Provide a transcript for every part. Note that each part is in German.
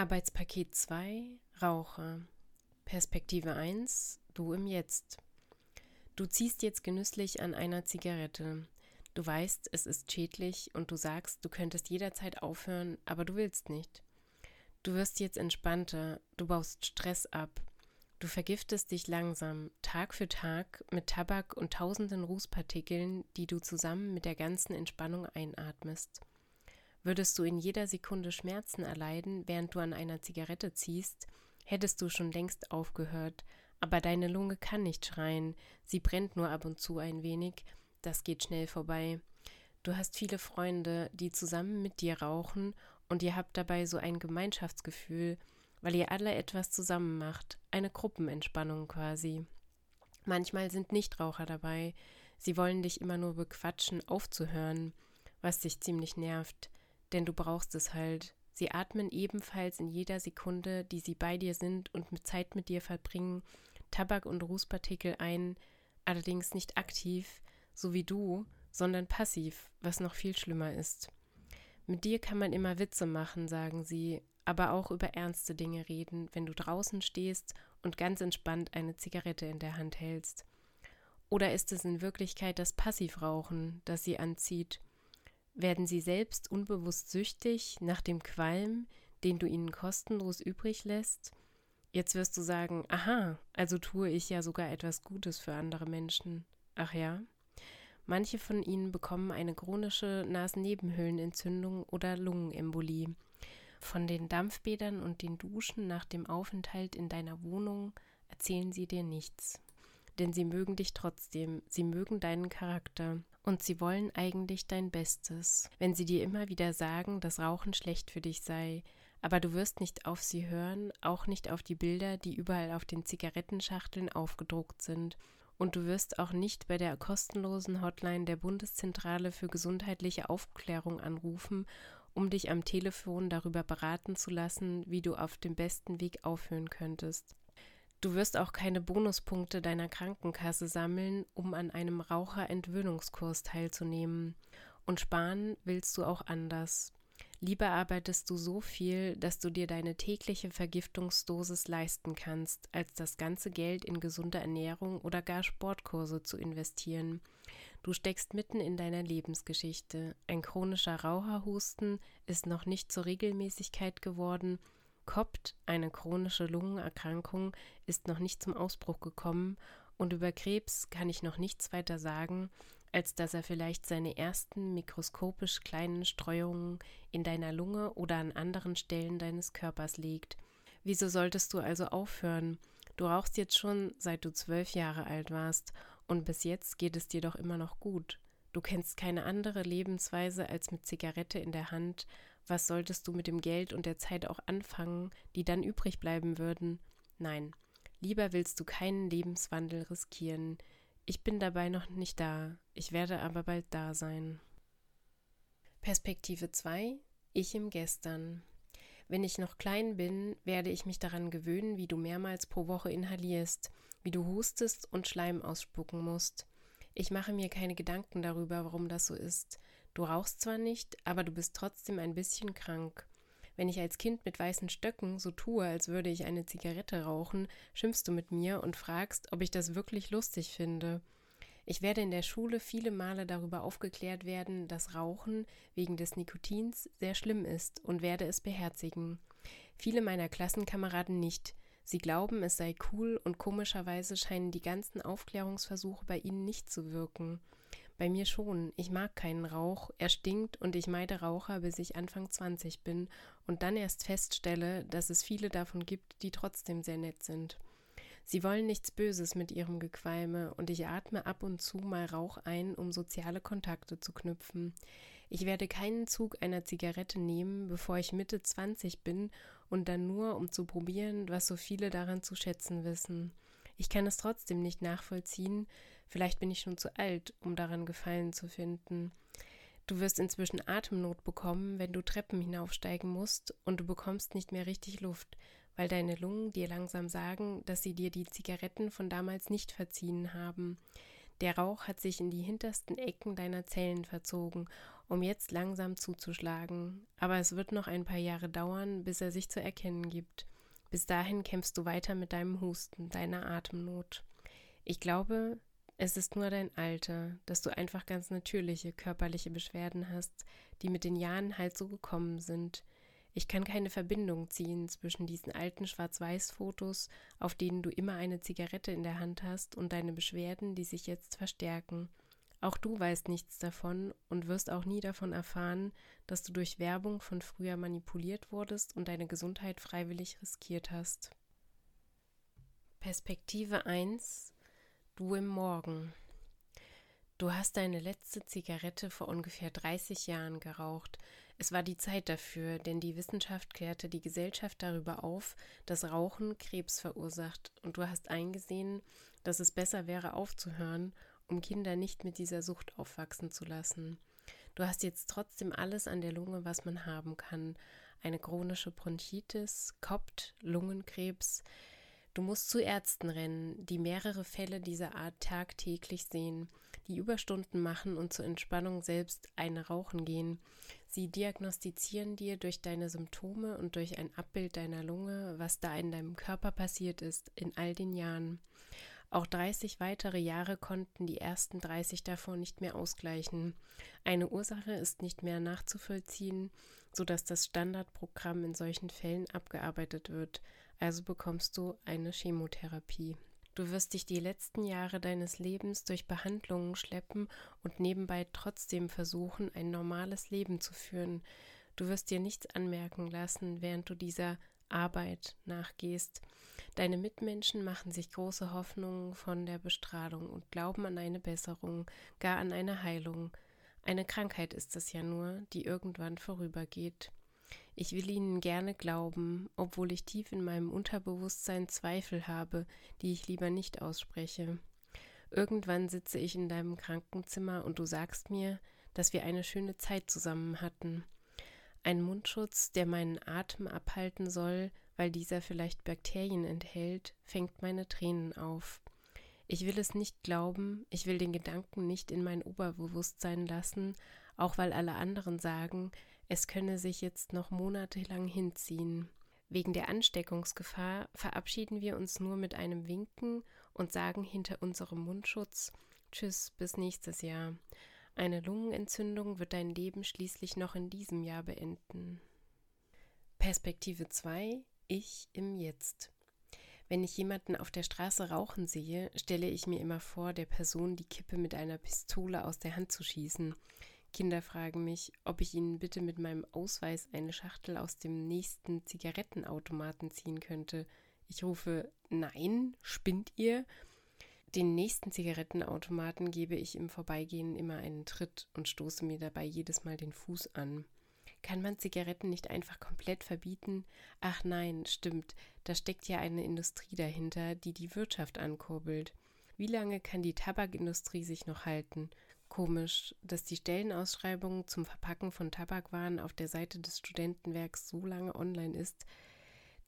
Arbeitspaket 2 Raucher Perspektive 1 Du im Jetzt Du ziehst jetzt genüsslich an einer Zigarette. Du weißt, es ist schädlich und du sagst, du könntest jederzeit aufhören, aber du willst nicht. Du wirst jetzt entspannter, du baust Stress ab, du vergiftest dich langsam, Tag für Tag, mit Tabak und tausenden Rußpartikeln, die du zusammen mit der ganzen Entspannung einatmest. Würdest du in jeder Sekunde Schmerzen erleiden, während du an einer Zigarette ziehst, hättest du schon längst aufgehört, aber deine Lunge kann nicht schreien, sie brennt nur ab und zu ein wenig, das geht schnell vorbei. Du hast viele Freunde, die zusammen mit dir rauchen und ihr habt dabei so ein Gemeinschaftsgefühl, weil ihr alle etwas zusammen macht, eine Gruppenentspannung quasi. Manchmal sind Nichtraucher dabei, sie wollen dich immer nur bequatschen, aufzuhören, was dich ziemlich nervt, denn du brauchst es halt. Sie atmen ebenfalls in jeder Sekunde, die sie bei dir sind und mit Zeit mit dir verbringen, Tabak- und Rußpartikel ein, allerdings nicht aktiv, so wie du, sondern passiv, was noch viel schlimmer ist. Mit dir kann man immer Witze machen, sagen sie, aber auch über ernste Dinge reden, wenn du draußen stehst und ganz entspannt eine Zigarette in der Hand hältst. Oder ist es in Wirklichkeit das Passivrauchen, das sie anzieht? Werden sie selbst unbewusst süchtig nach dem Qualm, den du ihnen kostenlos übrig lässt? Jetzt wirst du sagen, aha, also tue ich ja sogar etwas Gutes für andere Menschen. Ach ja? Manche von ihnen bekommen eine chronische Nasennebenhöhlenentzündung oder Lungenembolie. Von den Dampfbädern und den Duschen nach dem Aufenthalt in deiner Wohnung erzählen sie dir nichts. Denn sie mögen dich trotzdem, sie mögen deinen Charakter und sie wollen eigentlich dein Bestes. Wenn sie dir immer wieder sagen, dass Rauchen schlecht für dich sei, aber du wirst nicht auf sie hören, auch nicht auf die Bilder, die überall auf den Zigarettenschachteln aufgedruckt sind und du wirst auch nicht bei der kostenlosen Hotline der Bundeszentrale für gesundheitliche Aufklärung anrufen, um dich am Telefon darüber beraten zu lassen, wie du auf dem besten Weg aufhören könntest. Du wirst auch keine Bonuspunkte deiner Krankenkasse sammeln, um an einem Raucherentwöhnungskurs teilzunehmen. Und sparen willst du auch anders. Lieber arbeitest du so viel, dass du dir deine tägliche Vergiftungsdosis leisten kannst, als das ganze Geld in gesunde Ernährung oder gar Sportkurse zu investieren. Du steckst mitten in deiner Lebensgeschichte. Ein chronischer Raucherhusten ist noch nicht zur Regelmäßigkeit geworden. Kopt, eine chronische Lungenerkrankung, ist noch nicht zum Ausbruch gekommen. Und über Krebs kann ich noch nichts weiter sagen, als dass er vielleicht seine ersten mikroskopisch kleinen Streuungen in deiner Lunge oder an anderen Stellen deines Körpers legt. Wieso solltest du also aufhören? Du rauchst jetzt schon, seit du zwölf Jahre alt warst, und bis jetzt geht es dir doch immer noch gut. Du kennst keine andere Lebensweise als mit Zigarette in der Hand. Was solltest du mit dem Geld und der Zeit auch anfangen, die dann übrig bleiben würden? Nein, lieber willst du keinen Lebenswandel riskieren. Ich bin dabei noch nicht da, ich werde aber bald da sein. Perspektive 2 Ich im Gestern. Wenn ich noch klein bin, werde ich mich daran gewöhnen, wie du mehrmals pro Woche inhalierst, wie du hustest und Schleim ausspucken musst. Ich mache mir keine Gedanken darüber, warum das so ist. Du rauchst zwar nicht, aber du bist trotzdem ein bisschen krank. Wenn ich als Kind mit weißen Stöcken so tue, als würde ich eine Zigarette rauchen, schimpfst du mit mir und fragst, ob ich das wirklich lustig finde. Ich werde in der Schule viele Male darüber aufgeklärt werden, dass Rauchen wegen des Nikotins sehr schlimm ist und werde es beherzigen. Viele meiner Klassenkameraden nicht. Sie glauben, es sei cool und komischerweise scheinen die ganzen Aufklärungsversuche bei ihnen nicht zu wirken. Bei mir schon. Ich mag keinen Rauch, er stinkt und ich meide Raucher, bis ich Anfang 20 bin und dann erst feststelle, dass es viele davon gibt, die trotzdem sehr nett sind. Sie wollen nichts Böses mit ihrem Gequalme und ich atme ab und zu mal Rauch ein, um soziale Kontakte zu knüpfen. Ich werde keinen Zug einer Zigarette nehmen, bevor ich Mitte 20 bin und dann nur, um zu probieren, was so viele daran zu schätzen wissen. Ich kann es trotzdem nicht nachvollziehen, vielleicht bin ich schon zu alt, um daran Gefallen zu finden. Du wirst inzwischen Atemnot bekommen, wenn du Treppen hinaufsteigen musst, und du bekommst nicht mehr richtig Luft, weil deine Lungen dir langsam sagen, dass sie dir die Zigaretten von damals nicht verziehen haben. Der Rauch hat sich in die hintersten Ecken deiner Zellen verzogen, um jetzt langsam zuzuschlagen. Aber es wird noch ein paar Jahre dauern, bis er sich zu erkennen gibt. Bis dahin kämpfst du weiter mit deinem Husten, deiner Atemnot. Ich glaube, es ist nur dein Alter, dass du einfach ganz natürliche körperliche Beschwerden hast, die mit den Jahren halt so gekommen sind. Ich kann keine Verbindung ziehen zwischen diesen alten Schwarz-Weiß-Fotos, auf denen du immer eine Zigarette in der Hand hast, und deine Beschwerden, die sich jetzt verstärken. Auch du weißt nichts davon und wirst auch nie davon erfahren, dass du durch Werbung von früher manipuliert wurdest und deine Gesundheit freiwillig riskiert hast. Perspektive 1 Du im Morgen. Du hast deine letzte Zigarette vor ungefähr 30 Jahren geraucht. Es war die Zeit dafür, denn die Wissenschaft klärte die Gesellschaft darüber auf, dass Rauchen Krebs verursacht, und du hast eingesehen, dass es besser wäre aufzuhören, um Kinder nicht mit dieser Sucht aufwachsen zu lassen. Du hast jetzt trotzdem alles an der Lunge, was man haben kann. Eine chronische Bronchitis, Kopt, Lungenkrebs, Du musst zu Ärzten rennen, die mehrere Fälle dieser Art tagtäglich sehen, die Überstunden machen und zur Entspannung selbst eine rauchen gehen. Sie diagnostizieren dir durch deine Symptome und durch ein Abbild deiner Lunge, was da in deinem Körper passiert ist in all den Jahren. Auch 30 weitere Jahre konnten die ersten 30 davor nicht mehr ausgleichen. Eine Ursache ist nicht mehr nachzuvollziehen, sodass das Standardprogramm in solchen Fällen abgearbeitet wird also bekommst du eine Chemotherapie. Du wirst dich die letzten Jahre deines Lebens durch Behandlungen schleppen und nebenbei trotzdem versuchen, ein normales Leben zu führen. Du wirst dir nichts anmerken lassen, während du dieser Arbeit nachgehst. Deine Mitmenschen machen sich große Hoffnungen von der Bestrahlung und glauben an eine Besserung, gar an eine Heilung. Eine Krankheit ist es ja nur, die irgendwann vorübergeht. Ich will ihnen gerne glauben, obwohl ich tief in meinem Unterbewusstsein Zweifel habe, die ich lieber nicht ausspreche. Irgendwann sitze ich in deinem Krankenzimmer und du sagst mir, dass wir eine schöne Zeit zusammen hatten. Ein Mundschutz, der meinen Atem abhalten soll, weil dieser vielleicht Bakterien enthält, fängt meine Tränen auf. Ich will es nicht glauben, ich will den Gedanken nicht in mein Oberbewusstsein lassen, auch weil alle anderen sagen, es könne sich jetzt noch monatelang hinziehen. Wegen der Ansteckungsgefahr verabschieden wir uns nur mit einem Winken und sagen hinter unserem Mundschutz Tschüss bis nächstes Jahr. Eine Lungenentzündung wird dein Leben schließlich noch in diesem Jahr beenden. Perspektive 2 Ich im Jetzt. Wenn ich jemanden auf der Straße rauchen sehe, stelle ich mir immer vor, der Person die Kippe mit einer Pistole aus der Hand zu schießen. Kinder fragen mich, ob ich ihnen bitte mit meinem Ausweis eine Schachtel aus dem nächsten Zigarettenautomaten ziehen könnte. Ich rufe Nein, spinnt ihr? Den nächsten Zigarettenautomaten gebe ich im Vorbeigehen immer einen Tritt und stoße mir dabei jedes Mal den Fuß an. Kann man Zigaretten nicht einfach komplett verbieten? Ach nein, stimmt, da steckt ja eine Industrie dahinter, die die Wirtschaft ankurbelt. Wie lange kann die Tabakindustrie sich noch halten? Komisch, dass die Stellenausschreibung zum Verpacken von Tabakwaren auf der Seite des Studentenwerks so lange online ist.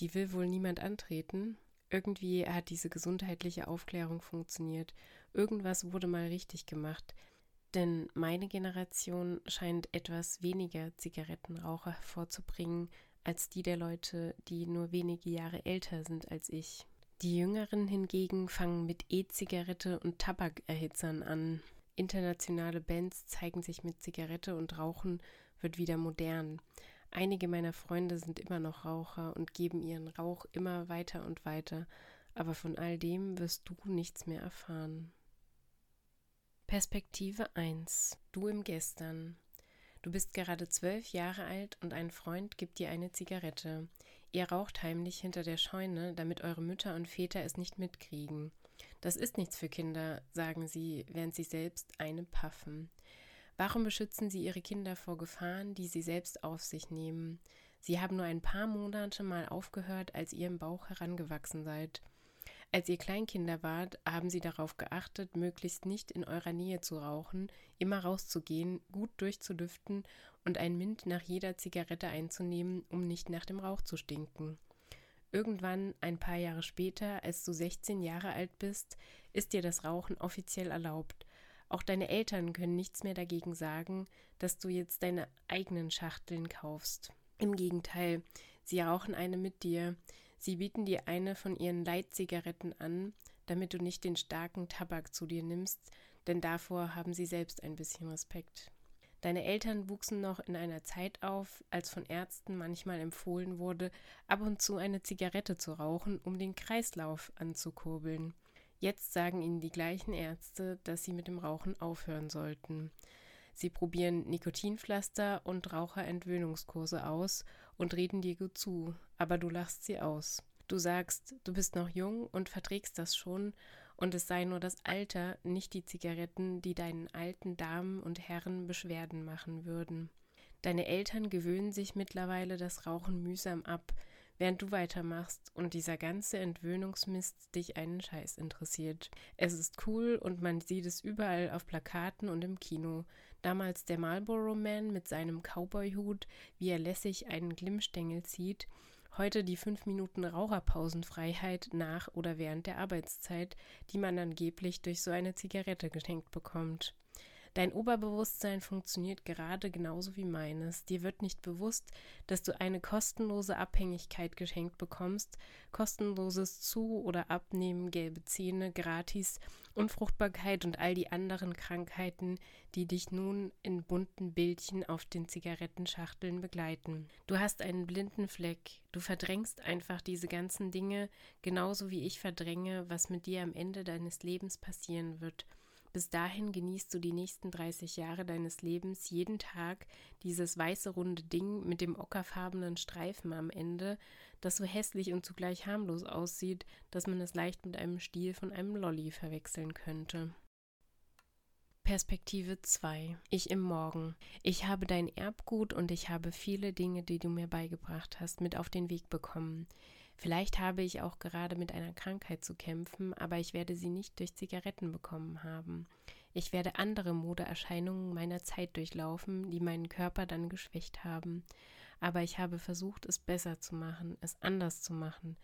Die will wohl niemand antreten. Irgendwie hat diese gesundheitliche Aufklärung funktioniert. Irgendwas wurde mal richtig gemacht. Denn meine Generation scheint etwas weniger Zigarettenraucher hervorzubringen als die der Leute, die nur wenige Jahre älter sind als ich. Die Jüngeren hingegen fangen mit E-Zigarette und Tabakerhitzern an. Internationale Bands zeigen sich mit Zigarette und Rauchen wird wieder modern. Einige meiner Freunde sind immer noch Raucher und geben ihren Rauch immer weiter und weiter, aber von all dem wirst du nichts mehr erfahren. Perspektive 1 Du im Gestern Du bist gerade zwölf Jahre alt und ein Freund gibt dir eine Zigarette. Ihr raucht heimlich hinter der Scheune, damit eure Mütter und Väter es nicht mitkriegen. Das ist nichts für Kinder, sagen sie, während sie selbst eine paffen. Warum beschützen sie ihre Kinder vor Gefahren, die sie selbst auf sich nehmen? Sie haben nur ein paar Monate mal aufgehört, als ihr im Bauch herangewachsen seid. Als ihr Kleinkinder wart, haben sie darauf geachtet, möglichst nicht in eurer Nähe zu rauchen, immer rauszugehen, gut durchzulüften und ein Mint nach jeder Zigarette einzunehmen, um nicht nach dem Rauch zu stinken. Irgendwann, ein paar Jahre später, als du 16 Jahre alt bist, ist dir das Rauchen offiziell erlaubt. Auch deine Eltern können nichts mehr dagegen sagen, dass du jetzt deine eigenen Schachteln kaufst. Im Gegenteil, sie rauchen eine mit dir. Sie bieten dir eine von ihren Leitzigaretten an, damit du nicht den starken Tabak zu dir nimmst, denn davor haben sie selbst ein bisschen Respekt. Deine Eltern wuchsen noch in einer Zeit auf, als von Ärzten manchmal empfohlen wurde, ab und zu eine Zigarette zu rauchen, um den Kreislauf anzukurbeln. Jetzt sagen ihnen die gleichen Ärzte, dass sie mit dem Rauchen aufhören sollten. Sie probieren Nikotinpflaster und Raucherentwöhnungskurse aus und reden dir gut zu, aber du lachst sie aus. Du sagst, du bist noch jung und verträgst das schon und es sei nur das Alter, nicht die Zigaretten, die deinen alten Damen und Herren Beschwerden machen würden. Deine Eltern gewöhnen sich mittlerweile das Rauchen mühsam ab, während du weitermachst und dieser ganze Entwöhnungsmist dich einen Scheiß interessiert. Es ist cool und man sieht es überall auf Plakaten und im Kino. Damals der Marlboro Man mit seinem Cowboyhut, wie er lässig einen Glimmstängel zieht, Heute die fünf Minuten Raucherpausenfreiheit nach oder während der Arbeitszeit, die man angeblich durch so eine Zigarette geschenkt bekommt. Dein Oberbewusstsein funktioniert gerade genauso wie meines. Dir wird nicht bewusst, dass du eine kostenlose Abhängigkeit geschenkt bekommst, kostenloses Zu- oder Abnehmen, gelbe Zähne, gratis, Unfruchtbarkeit und all die anderen Krankheiten, die dich nun in bunten Bildchen auf den Zigarettenschachteln begleiten. Du hast einen blinden Fleck, du verdrängst einfach diese ganzen Dinge, genauso wie ich verdränge, was mit dir am Ende deines Lebens passieren wird. Bis dahin genießt du die nächsten 30 Jahre deines Lebens jeden Tag dieses weiße runde Ding mit dem ockerfarbenen Streifen am Ende, das so hässlich und zugleich harmlos aussieht, dass man es leicht mit einem Stiel von einem Lolli verwechseln könnte. Perspektive 2. Ich im Morgen. Ich habe dein Erbgut und ich habe viele Dinge, die du mir beigebracht hast, mit auf den Weg bekommen. Vielleicht habe ich auch gerade mit einer Krankheit zu kämpfen, aber ich werde sie nicht durch Zigaretten bekommen haben. Ich werde andere Modeerscheinungen meiner Zeit durchlaufen, die meinen Körper dann geschwächt haben. Aber ich habe versucht, es besser zu machen, es anders zu machen.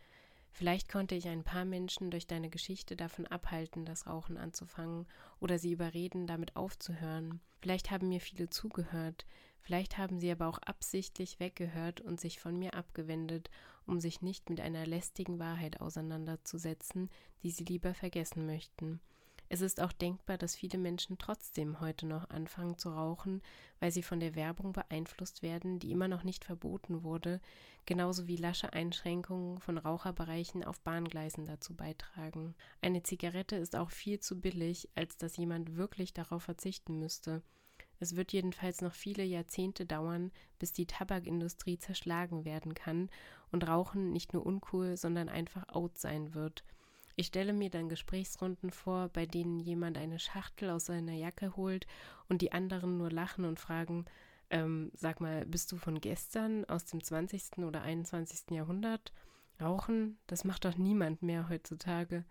Vielleicht konnte ich ein paar Menschen durch deine Geschichte davon abhalten, das Rauchen anzufangen oder sie überreden, damit aufzuhören. Vielleicht haben mir viele zugehört, vielleicht haben sie aber auch absichtlich weggehört und sich von mir abgewendet um sich nicht mit einer lästigen Wahrheit auseinanderzusetzen, die sie lieber vergessen möchten. Es ist auch denkbar, dass viele Menschen trotzdem heute noch anfangen zu rauchen, weil sie von der Werbung beeinflusst werden, die immer noch nicht verboten wurde, genauso wie lasche Einschränkungen von Raucherbereichen auf Bahngleisen dazu beitragen. Eine Zigarette ist auch viel zu billig, als dass jemand wirklich darauf verzichten müsste. Es wird jedenfalls noch viele Jahrzehnte dauern, bis die Tabakindustrie zerschlagen werden kann und Rauchen nicht nur uncool, sondern einfach out sein wird. Ich stelle mir dann Gesprächsrunden vor, bei denen jemand eine Schachtel aus seiner Jacke holt und die anderen nur lachen und fragen, ähm, sag mal, bist du von gestern aus dem 20. oder 21. Jahrhundert? Rauchen, das macht doch niemand mehr heutzutage.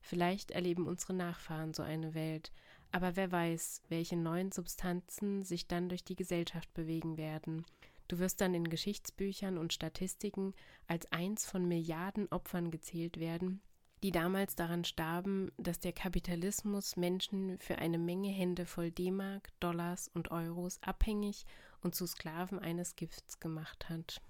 Vielleicht erleben unsere Nachfahren so eine Welt, aber wer weiß, welche neuen Substanzen sich dann durch die Gesellschaft bewegen werden. Du wirst dann in Geschichtsbüchern und Statistiken als eins von Milliarden Opfern gezählt werden, die damals daran starben, dass der Kapitalismus Menschen für eine Menge Hände voll D-Mark, Dollars und Euros abhängig und zu Sklaven eines Gifts gemacht hat.